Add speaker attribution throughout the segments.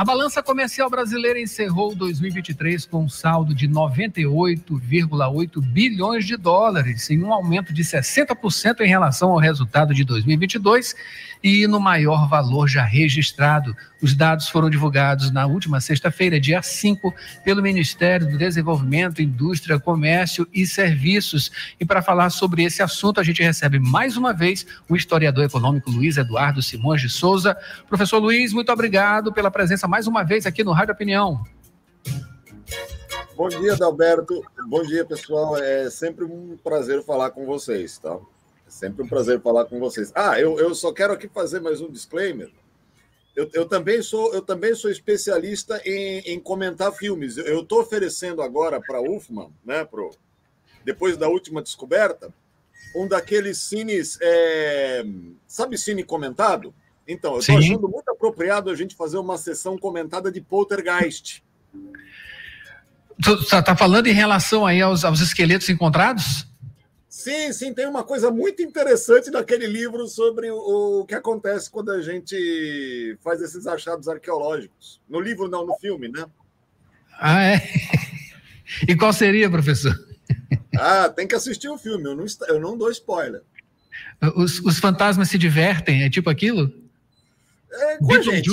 Speaker 1: A balança comercial brasileira encerrou 2023 com um saldo de 98,8 bilhões de dólares, em um aumento de 60% em relação ao resultado de 2022 e no maior valor já registrado. Os dados foram divulgados na última sexta-feira, dia 5, pelo Ministério do Desenvolvimento, Indústria, Comércio e Serviços. E para falar sobre esse assunto, a gente recebe mais uma vez o historiador econômico Luiz Eduardo Simões de Souza. Professor Luiz, muito obrigado pela presença mais uma vez aqui no Rádio Opinião.
Speaker 2: Bom dia, Adalberto. Bom dia, pessoal. É sempre um prazer falar com vocês, tá? Sempre um prazer falar com vocês. Ah, eu, eu só quero aqui fazer mais um disclaimer. Eu, eu também sou eu também sou especialista em, em comentar filmes. Eu estou oferecendo agora para a UFMA, né, pro, depois da última descoberta, um daqueles cines, é, sabe cine comentado? Então, eu estou achando muito apropriado a gente fazer uma sessão comentada de Poltergeist.
Speaker 1: Tu está falando em relação aí aos, aos esqueletos encontrados?
Speaker 2: Sim, sim, tem uma coisa muito interessante naquele livro sobre o, o, que acontece quando a gente faz esses achados arqueológicos. No livro, não, no filme, né?
Speaker 1: Ah, é? E qual seria, professor?
Speaker 2: Ah, tem que assistir o filme, eu não, eu não dou spoiler.
Speaker 1: Os, os fantasmas se divertem, é tipo aquilo?
Speaker 2: É, com a gente.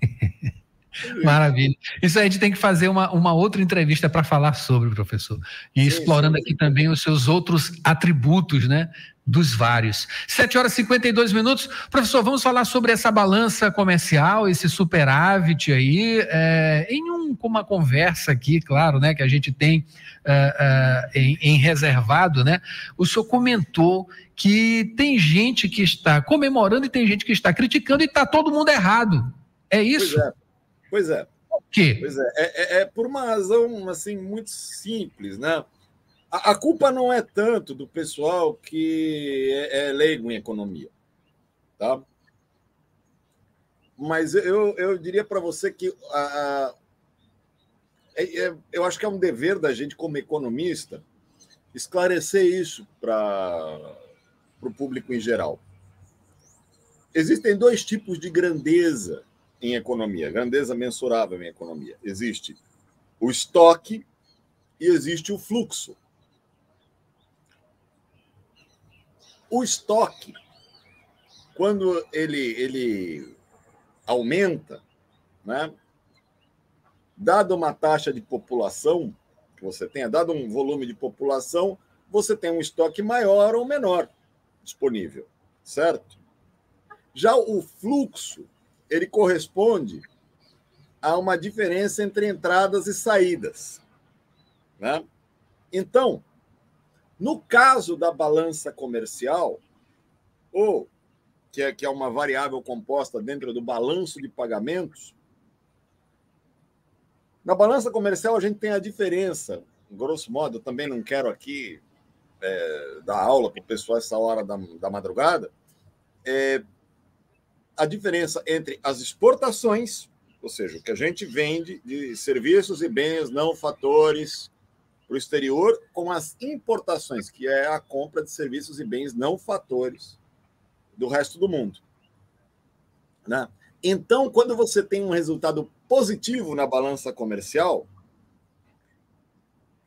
Speaker 1: Maravilha. Isso aí a gente tem que fazer uma, uma outra entrevista para falar sobre, professor. E sim, explorando sim, sim. aqui também os seus outros atributos, né? Dos vários. 7 horas e 52 minutos. Professor, vamos falar sobre essa balança comercial, esse superávit aí, é, em um, uma conversa aqui, claro, né? Que a gente tem é, é, em, em reservado, né? O senhor comentou que tem gente que está comemorando e tem gente que está criticando e está todo mundo errado. É isso?
Speaker 2: Pois é. Pois é.
Speaker 1: Por quê?
Speaker 2: Pois é. É, é, é por uma razão assim muito simples, né? A, a, culpa não é tanto do pessoal que é, é leigo em economia, tá? Mas eu, eu diria para você que a, a é, é, eu acho que é um dever da gente, como economista, esclarecer isso para o público em geral. Existem dois tipos de grandeza em economia, grandeza mensurável em economia. Existe o estoque e existe o fluxo. O estoque, quando ele, ele aumenta, né, dado uma taxa de população que você tenha, dado um volume de população, você tem um estoque maior ou menor disponível, certo? Já o fluxo ele corresponde a uma diferença entre entradas e saídas. Né? Então, no caso da balança comercial, ou que é, que é uma variável composta dentro do balanço de pagamentos, na balança comercial a gente tem a diferença, grosso modo, eu também não quero aqui é, dar aula para o pessoal essa hora da, da madrugada, é, a diferença entre as exportações, ou seja, o que a gente vende de serviços e bens não fatores para o exterior, com as importações, que é a compra de serviços e bens não fatores do resto do mundo. Né? Então, quando você tem um resultado positivo na balança comercial,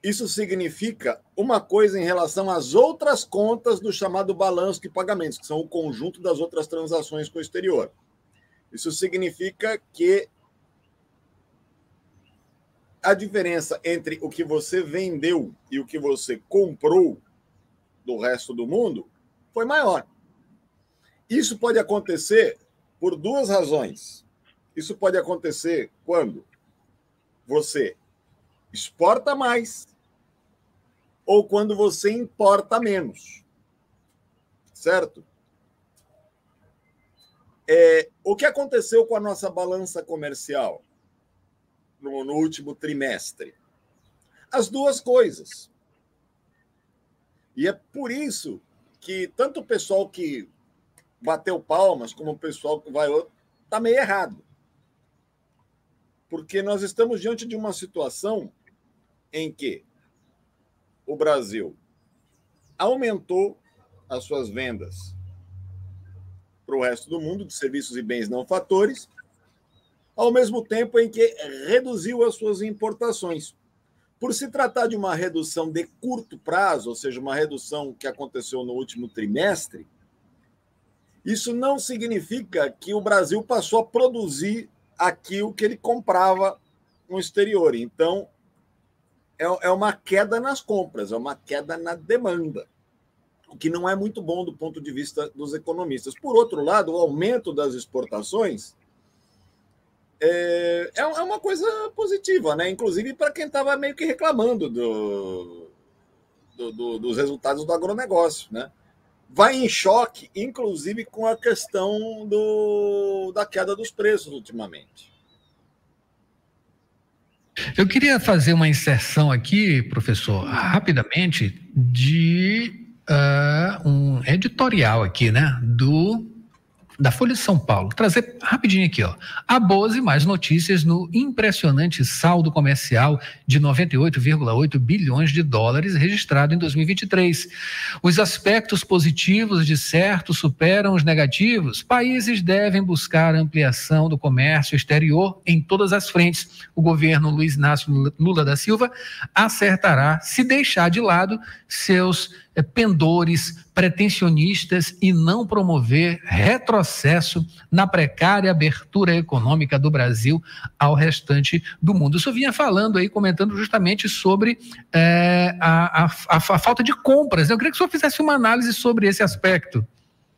Speaker 2: isso significa uma coisa em relação às outras contas do chamado balanço de pagamentos, que são o conjunto das outras transações com o exterior. Isso significa que a diferença entre o que você vendeu e o que você comprou do resto do mundo foi maior. Isso pode acontecer por duas razões. Isso pode acontecer quando você exporta mais ou quando você importa menos. Certo? É, o que aconteceu com a nossa balança comercial no, no último trimestre? As duas coisas. E é por isso que tanto o pessoal que bateu palmas como o pessoal que vai está meio errado. Porque nós estamos diante de uma situação em que o Brasil aumentou as suas vendas para o resto do mundo de serviços e bens não fatores ao mesmo tempo em que reduziu as suas importações. Por se tratar de uma redução de curto prazo, ou seja, uma redução que aconteceu no último trimestre, isso não significa que o Brasil passou a produzir aquilo que ele comprava no exterior. Então, é, é uma queda nas compras, é uma queda na demanda, o que não é muito bom do ponto de vista dos economistas. Por outro lado, o aumento das exportações é, é, é uma coisa positiva, né? Inclusive para quem estava meio que reclamando do, do, do, dos resultados do agronegócio, né? Vai em choque, inclusive com a questão do, da queda dos preços ultimamente.
Speaker 1: Eu queria fazer uma inserção aqui, professor, rapidamente, de uh, um editorial aqui, né, do da Folha de São Paulo. Trazer rapidinho aqui, ó. A Boze mais notícias no impressionante saldo comercial de 98,8 bilhões de dólares registrado em 2023. Os aspectos positivos de certo superam os negativos. Países devem buscar ampliação do comércio exterior em todas as frentes. O governo Luiz Inácio Lula da Silva acertará se deixar de lado seus pendores pretensionistas e não promover retrocesso na precária abertura econômica do Brasil ao restante do mundo. Isso vinha falando aí, comentando justamente sobre é, a, a, a, falta de compras. Eu queria que o senhor fizesse uma análise sobre esse aspecto.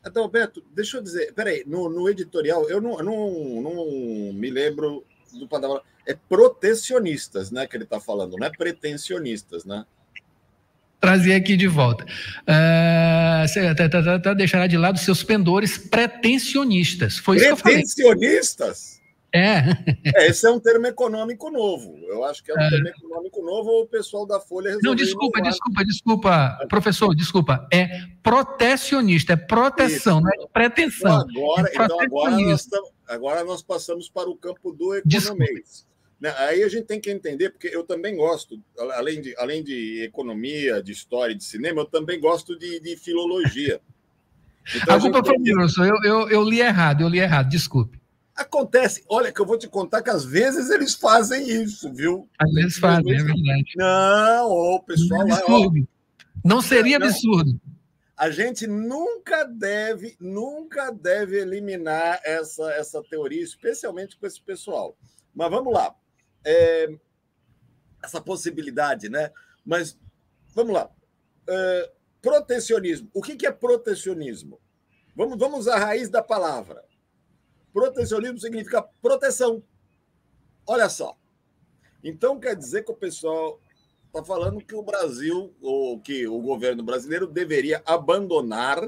Speaker 2: Então, Beto, deixa eu dizer, peraí, no, no editorial, eu não, não, não me lembro do palavra. É protecionistas, né, que ele está falando, não é pretensionistas, né?
Speaker 1: Trazer aqui de volta. Uh, deixará de lado seus pendores pretensionistas. Foi
Speaker 2: isso pretensionistas?
Speaker 1: É.
Speaker 2: é. Esse é um termo econômico novo. Eu acho que é um é. termo econômico novo ou o pessoal da Folha
Speaker 1: Não, desculpa, desculpa, desculpa, professor, desculpa. É protecionista, é proteção, isso. não é pretensão.
Speaker 2: Então agora, é então agora, nós, agora nós passamos para o campo do economês. Né? Aí a gente tem que entender, porque eu também gosto, além de, além de economia, de história, de cinema, eu também gosto de, de filologia.
Speaker 1: Então, a culpa foi minha, professor. Eu, eu, eu li errado, eu li errado, desculpe.
Speaker 2: Acontece, olha, que eu vou te contar que às vezes eles fazem isso, viu?
Speaker 1: Às vezes fazem, é verdade.
Speaker 2: Não, o pessoal
Speaker 1: não, absurdo. Lá, não seria não, absurdo.
Speaker 2: A gente nunca deve, nunca deve eliminar essa, essa teoria, especialmente com esse pessoal. Mas vamos lá é, essa possibilidade, né? Mas vamos lá. É, protecionismo. O que, que é protecionismo? Vamos, vamos à raiz da palavra. Protecionismo significa proteção. Olha só. Então quer dizer que o pessoal está falando que o Brasil, ou que o governo brasileiro deveria abandonar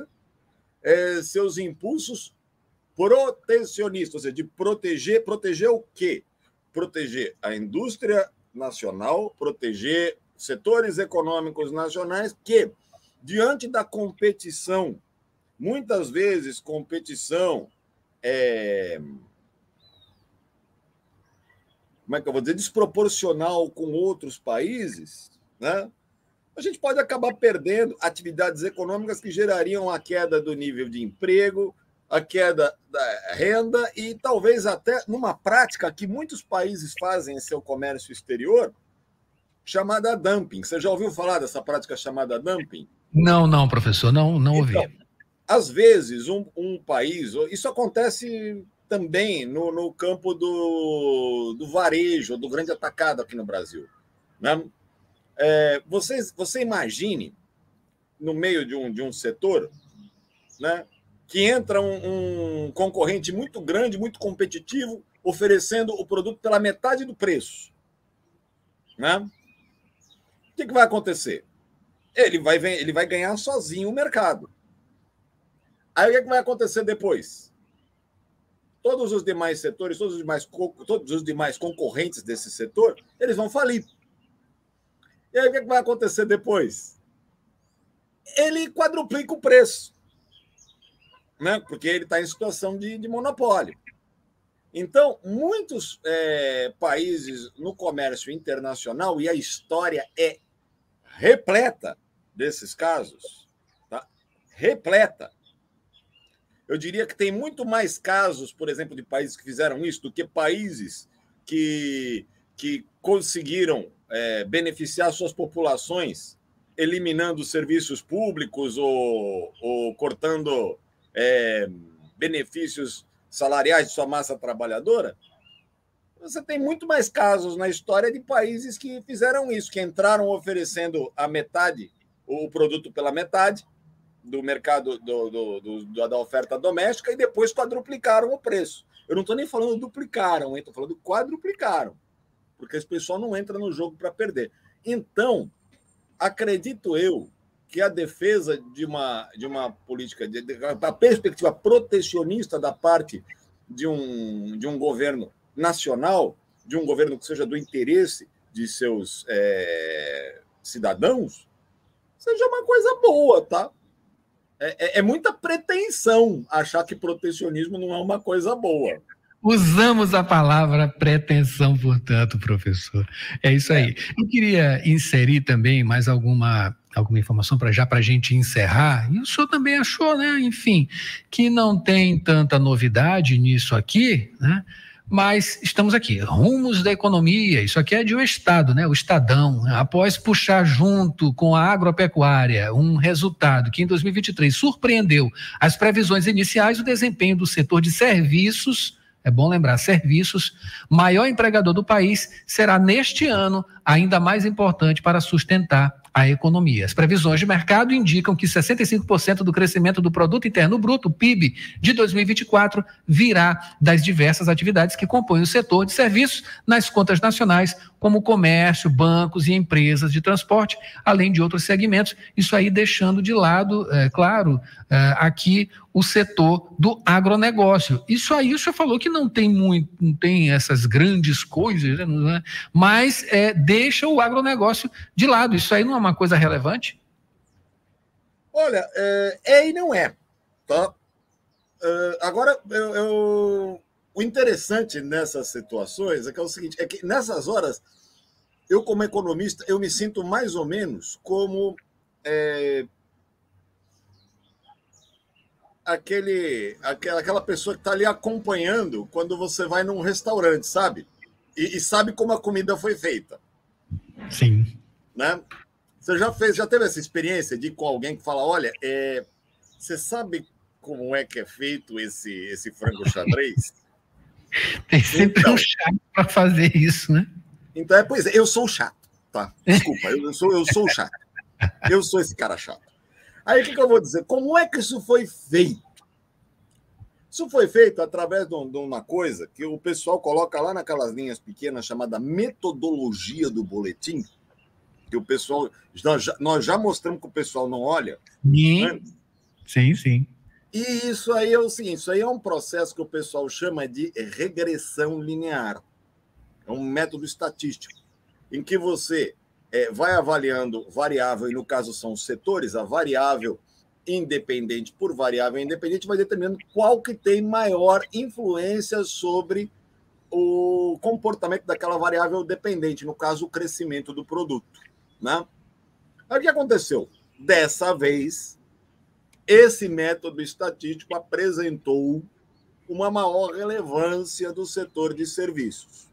Speaker 2: é, seus impulsos protecionistas, ou seja, de proteger, proteger o quê? Proteger a indústria nacional, proteger setores econômicos nacionais que, diante da competição, muitas vezes competição é, como é que eu vou dizer, desproporcional com outros países, né? a gente pode acabar perdendo atividades econômicas que gerariam a queda do nível de emprego, a queda da renda e talvez até numa prática que muitos países fazem em seu comércio exterior, chamada dumping. Você já ouviu falar dessa prática chamada dumping?
Speaker 1: Não, não, professor, não, não ouvi.
Speaker 2: Então, às vezes, um, um, país, isso acontece também no, no campo do, do varejo, do grande atacado aqui no Brasil. Né? É, você, você imagine, no meio de um, de um setor, né, que entra um, um, concorrente muito grande, muito competitivo, oferecendo o produto pela metade do preço. Né? O que, que vai acontecer? Ele vai, ele vai ganhar sozinho o mercado. Aí o que, que vai acontecer depois? Todos os demais setores, todos os demais, todos os demais concorrentes desse setor, eles vão falir. E aí o que, que vai acontecer depois? Ele quadruplica o preço né? porque ele está em situação de, de, monopólio. Então, muitos é, países no comércio internacional, e a história é repleta desses casos, tá? repleta, Eu diria que tem muito mais casos, por exemplo, de países que fizeram isso do que países que, que conseguiram é, beneficiar suas populações eliminando serviços públicos ou, ou cortando é, benefícios salariais de sua massa trabalhadora. Você tem muito mais casos na história de países que fizeram isso, que entraram oferecendo a metade, o produto pela metade do mercado do, do, do, da oferta doméstica e depois quadruplicaram o preço. Eu não estou nem falando duplicaram, estou falando quadruplicaram, porque esse pessoal não entra no jogo para perder. Então, acredito eu que a defesa de uma, de uma política, de, de, a perspectiva protecionista da parte de um, de um governo nacional, de um governo que seja do interesse de seus é, cidadãos, seja uma coisa boa, tá? É, é, é, muita pretensão achar que protecionismo não é uma coisa boa.
Speaker 1: Usamos a palavra pretensão, portanto, professor. É isso aí. É. Eu queria inserir também mais alguma alguma informação para já para a gente encerrar. E o senhor também achou, né? Enfim, que não tem tanta novidade nisso aqui, né? Mas estamos aqui, rumos da economia, isso aqui é de um Estado, né? o Estadão, após puxar junto com a agropecuária um resultado que em 2023 surpreendeu as previsões iniciais, o desempenho do setor de serviços é bom lembrar, serviços, maior empregador do país, será neste ano ainda mais importante para sustentar a economia. As previsões de mercado indicam que 65% do crescimento do produto interno bruto, PIB, de 2024 virá das diversas atividades que compõem o setor de serviços nas contas nacionais, como comércio, bancos e empresas de transporte, além de outros segmentos. Isso aí deixando de lado, é, claro, é, aqui o setor do agronegócio. Isso aí o senhor falou que não tem muito, não tem essas grandes coisas, né? mas é, deixa o agronegócio de lado. Isso aí não é uma coisa relevante?
Speaker 2: Olha, é, é e não é. Tá? É, agora, eu, eu, o interessante nessas situações é que é o seguinte, é que nessas horas, eu como economista, eu me sinto mais ou menos como é, aquele, aquela, aquela pessoa que está ali acompanhando quando você vai num restaurante, sabe? E, e, sabe como a comida foi feita.
Speaker 1: Sim.
Speaker 2: Né? Você já fez, já teve essa experiência de ir com alguém que fala, olha, é, você sabe como é que é feito esse, esse frango xadrez?
Speaker 1: Tem sempre então, um chato para fazer isso, né?
Speaker 2: Então, é, pois é, eu sou chato, tá? Desculpa, eu, sou, eu sou chato. Eu sou esse cara chato. Aí o que, que eu vou dizer? Como é que isso foi feito? Isso foi feito através de uma coisa que o pessoal coloca lá naquelas linhas pequenas chamada metodologia do boletim, que o pessoal. Nós já, nós já mostramos que o pessoal não olha.
Speaker 1: Sim, né? sim, sim.
Speaker 2: E isso aí é o seguinte: isso aí é um processo que o pessoal chama de regressão linear. É um método estatístico, em que você é, vai avaliando variável, e no caso são os setores, a variável independente por variável independente vai determinando qual que tem maior influência sobre o comportamento daquela variável dependente, no caso, o crescimento do produto. Né? Aí o que aconteceu? Dessa vez, esse método estatístico apresentou uma maior relevância do setor de serviços.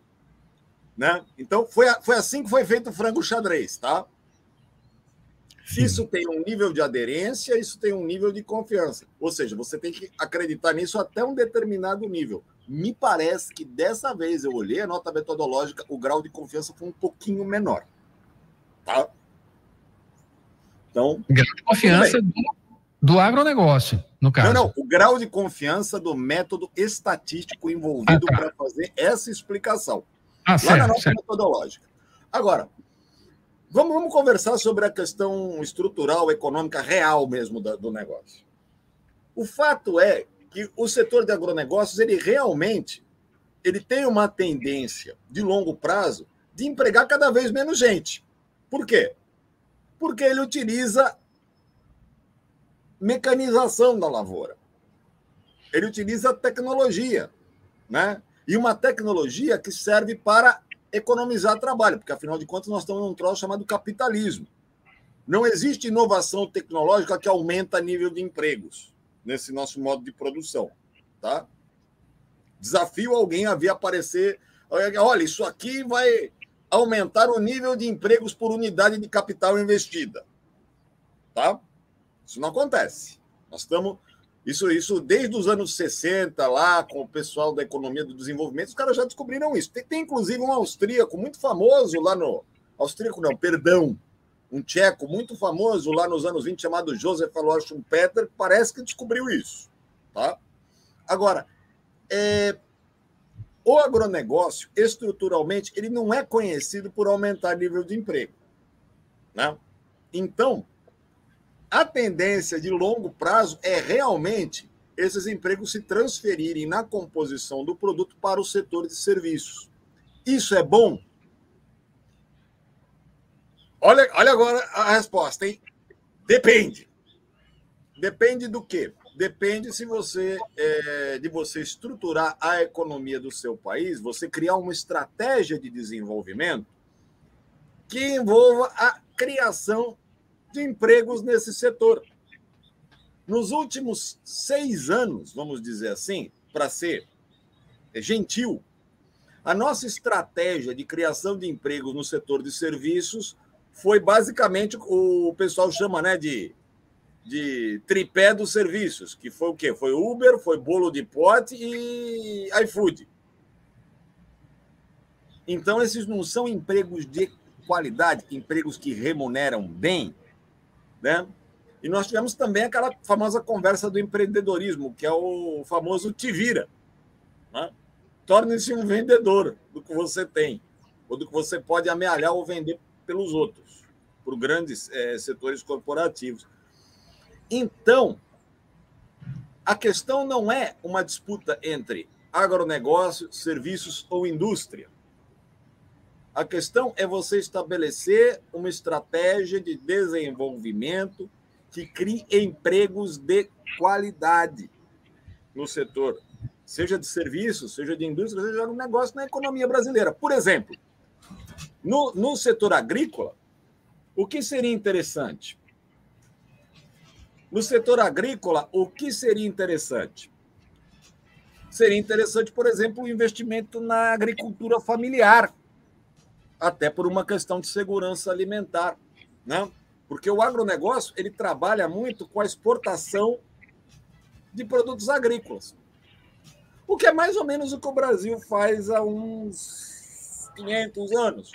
Speaker 2: Né? Então, foi, foi assim que foi feito o frango xadrez, tá? Sim. Isso tem um nível de aderência, isso tem um nível de confiança. Ou seja, você tem que acreditar nisso até um determinado nível. Me parece que dessa vez eu olhei a nota metodológica, o grau de confiança foi um pouquinho menor. Tá?
Speaker 1: Então. Grau de confiança do do agronegócio, no caso. Não, não,
Speaker 2: o grau de confiança do método estatístico envolvido ah, tá. para fazer essa explicação. Ah, lá certo, na nossa certo. metodológica. Agora, vamos, vamos conversar sobre a questão estrutural, econômica real mesmo do, do negócio. O fato é que o setor de agronegócios, ele realmente ele tem uma tendência de longo prazo de empregar cada vez menos gente. Por quê? Porque ele utiliza mecanização da lavoura. Ele utiliza tecnologia, né? E uma tecnologia que serve para economizar trabalho, porque afinal de contas nós estamos num troço chamado capitalismo. Não existe inovação tecnológica que aumenta nível de empregos. nesse nosso modo de produção, tá? Desafio alguém a vir aparecer, olha, isso aqui vai aumentar o nível de empregos por unidade de capital investida. Tá? Isso não acontece. Nós estamos isso, isso desde os anos 60, lá, com o pessoal da economia do desenvolvimento, os caras já descobriram isso. Tem, tem inclusive um austríaco muito famoso lá no. Austríaco não, perdão. Um tcheco muito famoso lá nos anos 20, chamado Joseph Alois Schumpeter, parece que descobriu isso. Tá? Agora, é, o agronegócio, estruturalmente, ele não é conhecido por aumentar nível de emprego. Né? Então, a tendência de longo prazo é realmente esses empregos se transferirem na composição do produto para o setor de serviços. Isso é bom? Olha, olha agora a resposta, hein? Depende. Depende do quê? Depende se você é, de você estruturar a economia do seu país, você criar uma estratégia de desenvolvimento que envolva a criação de empregos nesse setor. Nos últimos seis anos, vamos dizer assim, para ser gentil, a nossa estratégia de criação de empregos no setor de serviços foi basicamente o pessoal chama né, de de tripé dos serviços, que foi o quê? Foi Uber, foi bolo de pote e iFood. Então, esses não são empregos de qualidade, empregos que remuneram bem, né? E nós tivemos também aquela famosa conversa do empreendedorismo, que é o famoso te vira. Né? Torne-se um vendedor do que você tem, ou do que você pode amealhar ou vender pelos outros, por grandes é, setores corporativos. Então, a questão não é uma disputa entre agronegócio, serviços ou indústria. A questão é você estabelecer uma estratégia de desenvolvimento que crie empregos de qualidade no setor, seja de serviços, seja de indústria, seja de negócio na economia brasileira. Por exemplo, no, no setor agrícola, o que seria interessante? No setor agrícola, o que seria interessante? Seria interessante, por exemplo, o investimento na agricultura familiar, até por uma questão de segurança alimentar, né? Porque o agronegócio ele trabalha muito com a exportação de produtos agrícolas. O que é mais ou menos o que o Brasil faz há uns 500 anos.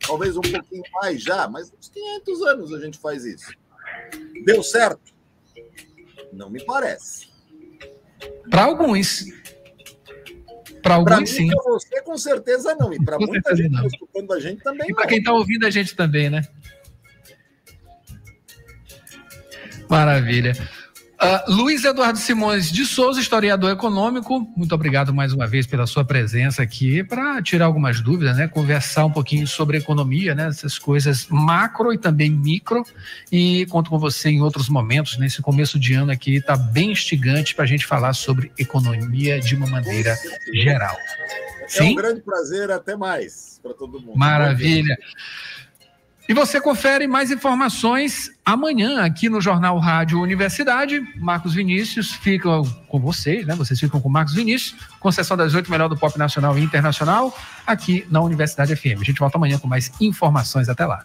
Speaker 2: Talvez um pouquinho mais já, mas uns 500 anos a gente faz isso. Deu certo? Não me parece.
Speaker 1: Para alguns. Para alguns, mim, sim. Para
Speaker 2: você, com certeza não. E para muita gente está escutando a gente também.
Speaker 1: E para quem está ouvindo a gente também, né? Maravilha. Uh, Luiz Eduardo Simões de Souza, historiador econômico, muito obrigado mais uma vez pela sua presença aqui para tirar algumas dúvidas, né? Conversar um pouquinho sobre economia, né? Essas coisas macro e também micro. E conto com você em outros momentos. Nesse começo de ano aqui está bem instigante para a gente falar sobre economia de uma maneira geral.
Speaker 2: É Sim? um grande prazer, até mais para todo mundo.
Speaker 1: Maravilha. E você confere mais informações amanhã aqui no Jornal Rádio Universidade. Marcos Vinícius fica com vocês, né? Vocês ficam com Marcos Vinícius, com sessão das oito melhor do pop nacional e internacional, aqui na Universidade FM. A gente volta amanhã com mais informações. Até lá.